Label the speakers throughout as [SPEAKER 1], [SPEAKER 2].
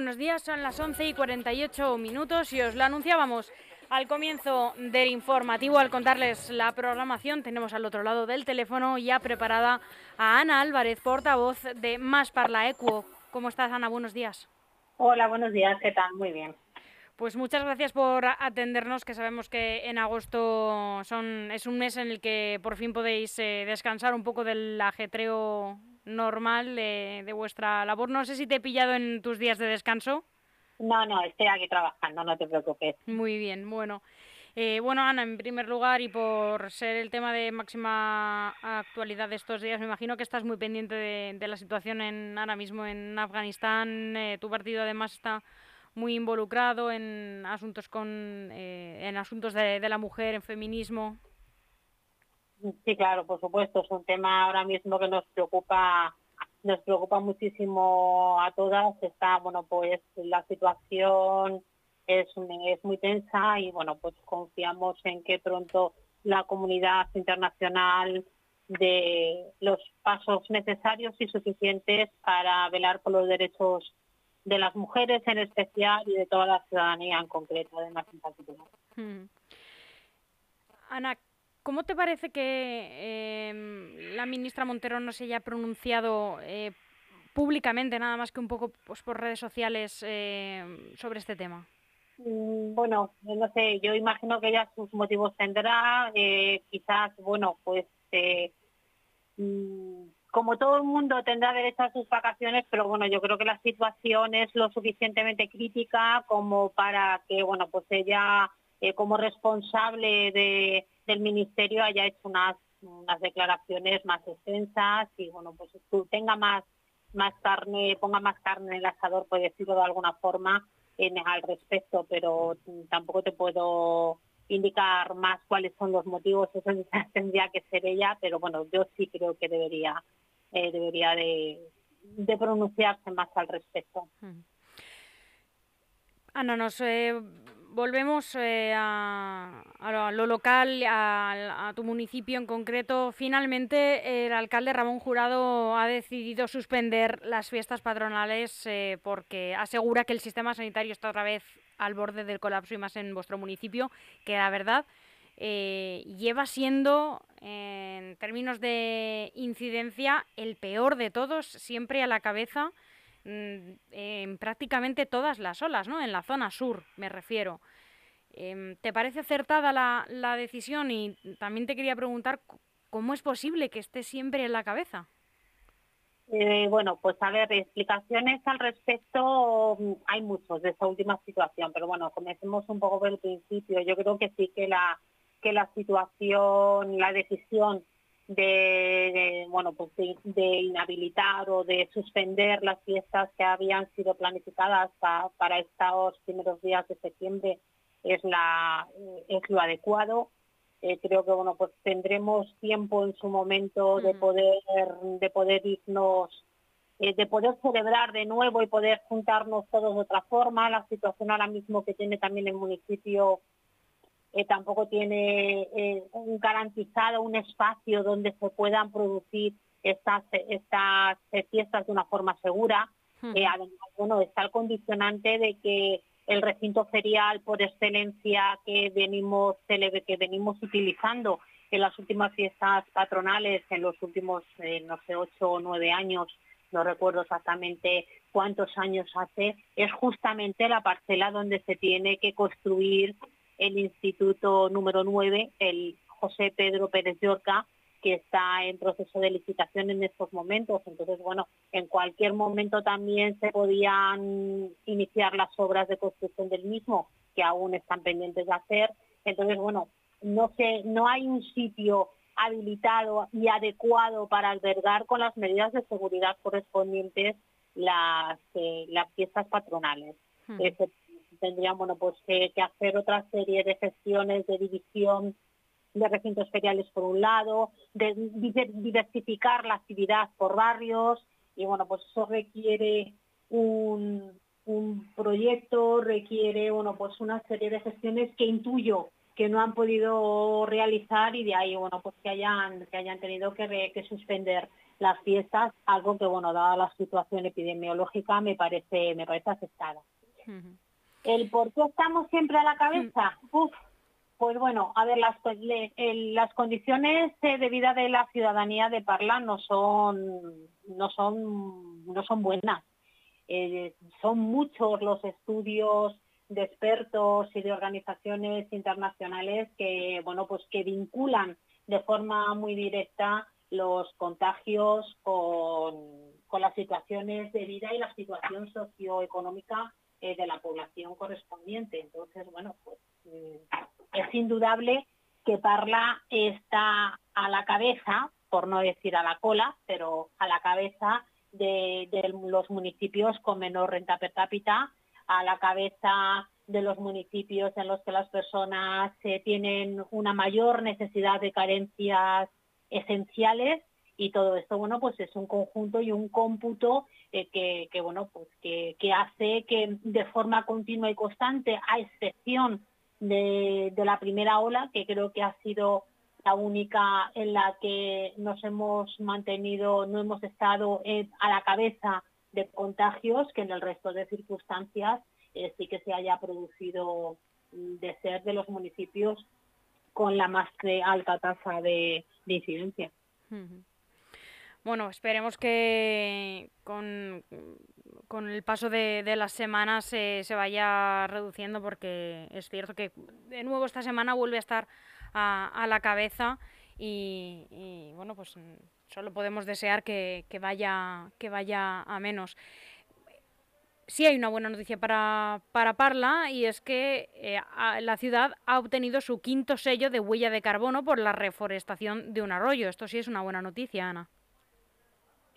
[SPEAKER 1] buenos días. Son las 11 y 48 minutos y os lo anunciábamos al comienzo del informativo. Al contarles la programación, tenemos al otro lado del teléfono ya preparada a Ana Álvarez, portavoz de Más Parla Equo. ¿Cómo estás, Ana? Buenos días.
[SPEAKER 2] Hola, buenos días. ¿Qué tal? Muy bien.
[SPEAKER 1] Pues muchas gracias por atendernos, que sabemos que en agosto son, es un mes en el que por fin podéis eh, descansar un poco del ajetreo normal de, vuestra labor. No sé si te he pillado en tus días de descanso.
[SPEAKER 2] No, no, estoy aquí trabajando, no te preocupes.
[SPEAKER 1] Muy bien, bueno. Eh, bueno, Ana, en primer lugar, y por ser el tema de máxima actualidad de estos días, me imagino que estás muy pendiente de, la situación en, ahora mismo en Afganistán. Eh, tu partido además está muy involucrado en asuntos con eh, en asuntos de, de, la mujer, en feminismo.
[SPEAKER 2] Sí, claro, por supuesto, es un tema ahora mismo que nos preocupa nos preocupa muchísimo a todas. Está, bueno, pues la situación es, muy tensa y, bueno, pues confiamos en que pronto la comunidad internacional de los pasos necesarios y suficientes para velar por los derechos de las mujeres en especial y de toda la ciudadanía en concreto, además en particular. Hmm.
[SPEAKER 1] Ana, ¿Cómo te parece que em, la ministra Montero no se haya pronunciado eh, públicamente, nada más que un poco pues, por redes sociales, em, sobre este tema?
[SPEAKER 2] Mm, bueno, no sé, yo imagino que ella sus motivos tendrá, eh, quizás, bueno, pues eh, mm, como todo el mundo tendrá derecho a sus vacaciones, pero bueno, yo creo que la situación es lo suficientemente crítica como para que, bueno, pues ella como responsable de el ministerio haya hecho unas, declaraciones más extensas y bueno, pues tenga más, más carne, ponga más carne en el asador, por decirlo de alguna forma, en, al respecto, pero tampoco te puedo indicar más cuáles son los motivos, eso tendría que ser ella, pero bueno, yo sí creo que debería, eh, debería de, pronunciarse más al respecto.
[SPEAKER 1] Ana, nos eh, volvemos eh, a, lo local, a, tu municipio en concreto. Finalmente, el alcalde Ramón Jurado ha decidido suspender las fiestas patronales eh, porque asegura que el sistema sanitario está otra vez al borde del colapso y más en vuestro municipio, que la verdad eh, lleva siendo, en términos de incidencia, el peor de todos, siempre a la cabeza en prácticamente todas las olas, ¿no? En la zona sur, me refiero. Em, ¿Te parece acertada la, la, decisión? Y también te quería preguntar cómo es posible que esté siempre en la cabeza.
[SPEAKER 2] Eh, bueno, pues a ver, explicaciones al respecto mm, hay muchos de esta última situación, pero bueno, comencemos un poco por el principio. Yo creo que sí que la que la situación, la decisión de, bueno pues de, inhabilitar o de suspender las fiestas que habían sido planificadas para estos primeros días de septiembre es la es lo adecuado. Eh, creo que bueno pues tendremos tiempo en su momento de poder de poder irnos eh, de poder celebrar de nuevo y poder juntarnos todos de otra forma. La situación ahora mismo que tiene también el municipio eh, tampoco tiene eh, un garantizado un espacio donde se puedan producir estas, estas fiestas de una forma segura. Hmm. Eh, además, bueno, está el condicionante de que el recinto ferial por excelencia que venimos, que venimos utilizando en las últimas fiestas patronales, en los últimos, no sé, ocho o nueve años, no recuerdo exactamente cuántos años hace, es justamente la parcela donde se tiene que construir el instituto número 9, el José Pedro Pérez Yorca, que está en proceso de licitación en estos momentos. Entonces, bueno, en cualquier momento también se podían iniciar las obras de construcción del mismo, que aún están pendientes de hacer. Entonces, bueno, no sé, no hay un sitio habilitado y adecuado para albergar con las medidas de seguridad correspondientes las, eh, las fiestas patronales. Hmm tendrían bueno pues que, hacer otra serie de gestiones de división de recintos feriales por un lado, de diversificar la actividad por barrios y bueno pues eso requiere un, un proyecto, requiere bueno pues una serie de gestiones que intuyo que no han podido realizar y de ahí bueno pues que hayan que hayan tenido que, que suspender las fiestas algo que bueno dada la situación epidemiológica me parece me parece aceptada el por qué estamos siempre a la cabeza Uf, pues bueno, a ver, las, las condiciones de vida de la ciudadanía de Parla no son, no son, no son buenas. Eh, son muchos los estudios de expertos y de organizaciones internacionales que, bueno, pues que vinculan de forma muy directa los contagios con, con las situaciones de vida y la situación socioeconómica eh, de la población correspondiente. Entonces, bueno, pues mm, es indudable que Parla está a la cabeza, por no decir a la cola, pero a la cabeza de, los municipios con menor renta per cápita, a la cabeza de los municipios en los que las personas eh, tienen una mayor necesidad de carencias esenciales y todo esto bueno pues es un conjunto y un cómputo eh, que, bueno pues que, hace que de forma continua y constante a excepción de, la primera ola, que creo que ha sido la única en la que nos hemos mantenido, no hemos estado a la cabeza de contagios, que en el resto de circunstancias eh, sí que se haya producido de ser de los municipios con la más alta tasa de, incidencia.
[SPEAKER 1] Bueno, esperemos que con, el paso de, las semanas se, vaya reduciendo porque es cierto que de nuevo esta semana vuelve a estar a, la cabeza y, bueno, pues solo podemos desear que, vaya, que vaya a menos. Sí hay una buena noticia para, para Parla y es que eh, la ciudad ha obtenido su quinto sello de huella de carbono por la reforestación de un arroyo. Esto sí es una buena noticia, Ana.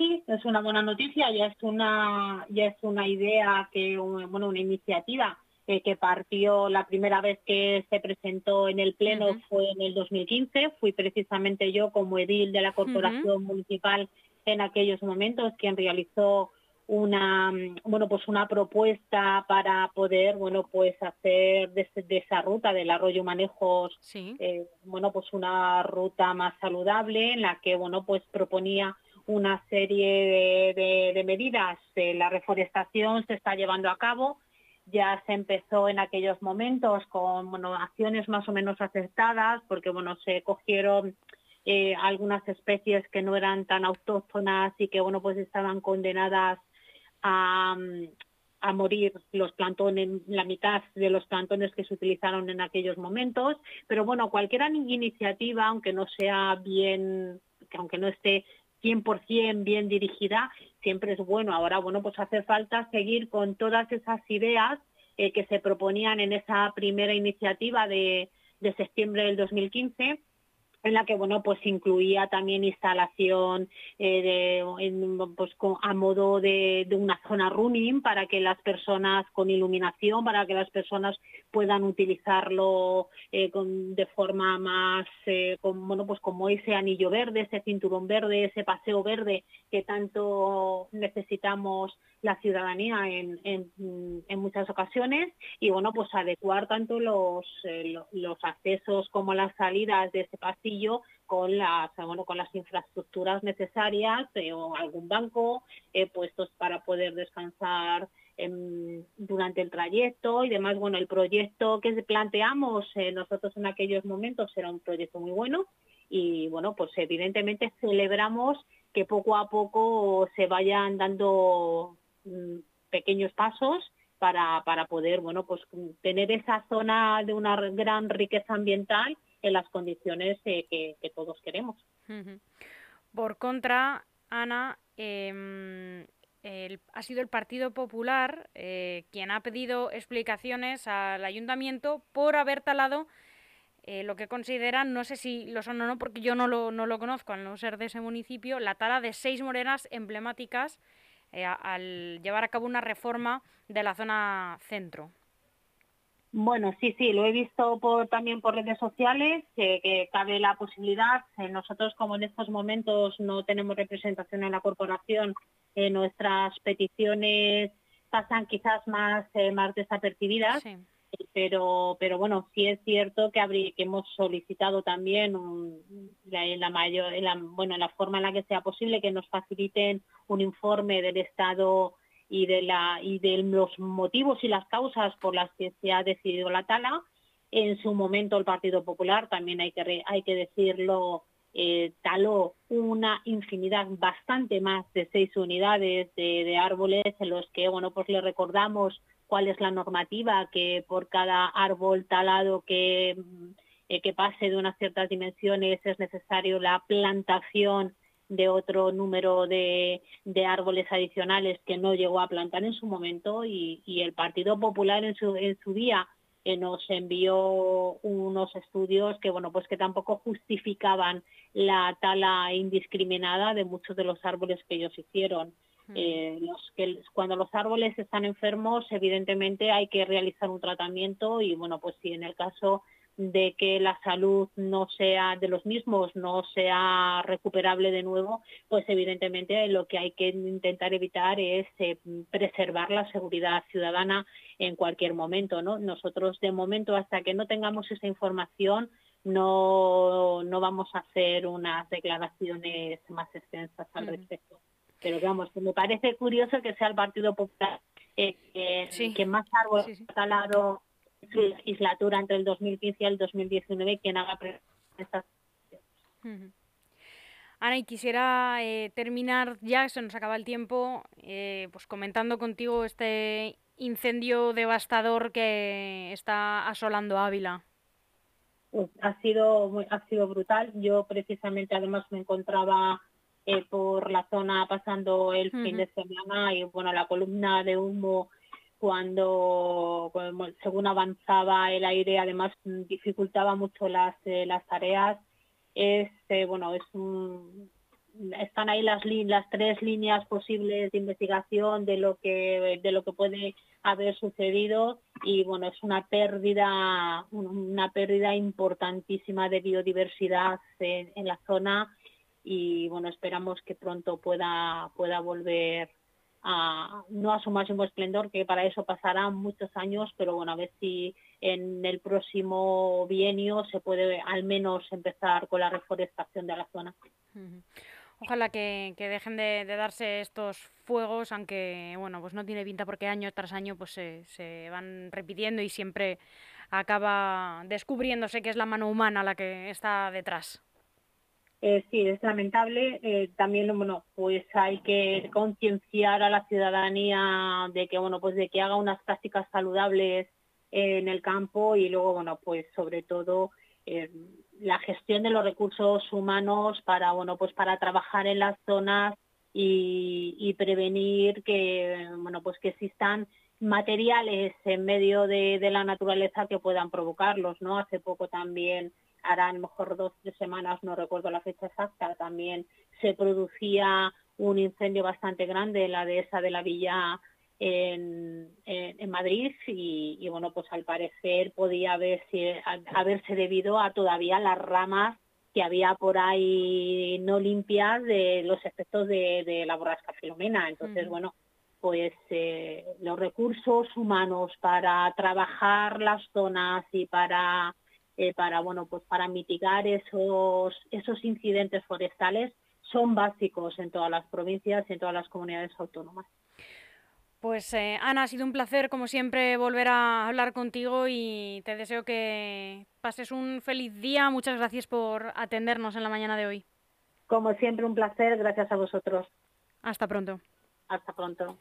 [SPEAKER 2] Sí, es una buena noticia, ya es una, ya es una idea que, bueno, una iniciativa eh, que partió la primera vez que se presentó en el Pleno fue en el 2015. Fui precisamente yo como edil de la Corporación Municipal en aquellos momentos quien realizó una bueno pues una propuesta para poder bueno pues hacer de, esa ruta del arroyo manejos eh, bueno pues una ruta más saludable en la que bueno pues proponía una serie de, medidas. la reforestación se está llevando a cabo. Ya se empezó en aquellos momentos con acciones más o menos acertadas, porque bueno, se cogieron eh, algunas especies que no eran tan autóctonas y que bueno, pues estaban condenadas a, a morir los plantones, la mitad de los plantones que se utilizaron en aquellos momentos. Pero bueno, cualquier iniciativa, aunque no sea bien, aunque no esté 100% bien dirigida, siempre es bueno. Ahora, bueno, pues hace falta seguir con todas esas ideas eh, que se proponían en esa primera iniciativa de, de septiembre del 2015 en la que bueno pues incluía también instalación eh, de, pues, a modo de, una zona running para que las personas con iluminación para que las personas puedan utilizarlo eh, de forma más eh, bueno pues como ese anillo verde ese cinturón verde ese paseo verde que tanto necesitamos la ciudadanía en, en, muchas ocasiones y bueno pues adecuar tanto los, los accesos como las salidas de ese pasillo con las bueno con las infraestructuras necesarias eh, o algún banco eh, puestos para poder descansar durante el trayecto y demás. Bueno el proyecto que planteamos eh, nosotros en aquellos momentos era un proyecto muy bueno y bueno pues evidentemente celebramos que poco a poco se vayan dando pequeños pasos para, para poder bueno pues tener esa zona de una gran riqueza ambiental en las condiciones eh, que, todos queremos.
[SPEAKER 1] Por contra, Ana, em, ha sido el Partido Popular eh, quien ha pedido explicaciones al ayuntamiento por haber talado eh, lo que consideran, no sé si lo son o no, porque yo no lo, no lo conozco al no ser de ese municipio, la tala de seis morenas emblemáticas al llevar a cabo una reforma de la zona centro.
[SPEAKER 2] Bueno, sí, sí, lo he visto por, también por redes sociales, que cabe la posibilidad. Eh, nosotros, como en estos momentos no tenemos representación en la corporación, eh, nuestras peticiones pasan quizás más, eh, más desapercibidas. Pero pero bueno sí es cierto que, que hemos solicitado también la, la mayor la, bueno la forma en la que sea posible que nos faciliten un informe del estado y de la y de los motivos y las causas por las que se ha decidido la tala. En su momento el Partido Popular también hay que hay que decirlo eh, taló una infinidad bastante más de seis unidades de, de árboles en los que bueno pues le recordamos cuál es la normativa que por cada árbol talado que, eh, que pase de unas ciertas dimensiones es necesario la plantación de otro número de, de, árboles adicionales que no llegó a plantar en su momento y, el Partido Popular en su, en su día eh, nos envió unos estudios que bueno pues que tampoco justificaban la tala indiscriminada de muchos de los árboles que ellos hicieron. Eh, los que cuando los árboles están enfermos, evidentemente hay que realizar un tratamiento y bueno, pues si en el caso de que la salud no sea de los mismos, no sea recuperable de nuevo, pues evidentemente lo que hay que intentar evitar es eh, preservar la seguridad ciudadana en cualquier momento, ¿no? Nosotros de momento hasta que no tengamos esa información no, no vamos a hacer unas declaraciones más extensas al respecto. Pero vamos, me parece curioso que sea el Partido Popular eh, que, más árboles ha talado su legislatura entre el 2015 y el 2019 quien haga estas.
[SPEAKER 1] Ana, y quisiera eh, terminar ya, se nos acaba el tiempo, eh, pues comentando contigo este incendio devastador que está asolando Ávila.
[SPEAKER 2] Pues ha sido ha sido brutal. Yo precisamente además me encontraba eh, por la zona pasando el fin de semana y bueno, la columna de humo cuando, según avanzaba el aire además dificultaba mucho las, eh, las tareas. Es, eh, bueno, es están ahí las, las tres líneas posibles de investigación de lo que de lo que puede haber sucedido y bueno es una pérdida una pérdida importantísima de biodiversidad en la zona y bueno, esperamos que pronto pueda, pueda volver a, no a su máximo esplendor, que para eso pasarán muchos años, pero bueno, a ver si en el próximo bienio se puede al menos empezar con la reforestación de la zona.
[SPEAKER 1] Ojalá que, que dejen de, de, darse estos fuegos, aunque bueno, pues no tiene pinta porque año tras año pues se, se van repitiendo y siempre acaba descubriéndose que es la mano humana la que está detrás.
[SPEAKER 2] Eh, sí, es lamentable. Eh, también, bueno, pues hay que concienciar a la ciudadanía de que, bueno, pues de que haga unas prácticas saludables en el campo y luego, bueno, pues sobre todo eh, la gestión de los recursos humanos para, bueno, pues para trabajar en las zonas y, prevenir que, bueno, pues que existan materiales en medio de, de la naturaleza que puedan provocarlos, ¿no? Hace poco también hará a lo mejor dos tres semanas, no recuerdo la fecha exacta, también se producía un incendio bastante grande, la dehesa de la villa en, en, Madrid y, bueno, pues al parecer podía haberse, haberse debido a todavía las ramas que había por ahí no limpias de los efectos de, de la borrasca Filomena. Entonces, bueno, pues eh, los recursos humanos para trabajar las zonas y para eh, para bueno pues para mitigar esos esos incidentes forestales son básicos en todas las provincias y en todas las comunidades autónomas.
[SPEAKER 1] Pues eh, Ana, ha sido un placer como siempre volver a hablar contigo y te deseo que pases un feliz día. Muchas gracias por atendernos en la mañana de hoy.
[SPEAKER 2] Como siempre un placer, gracias a vosotros.
[SPEAKER 1] Hasta pronto.
[SPEAKER 2] Hasta pronto.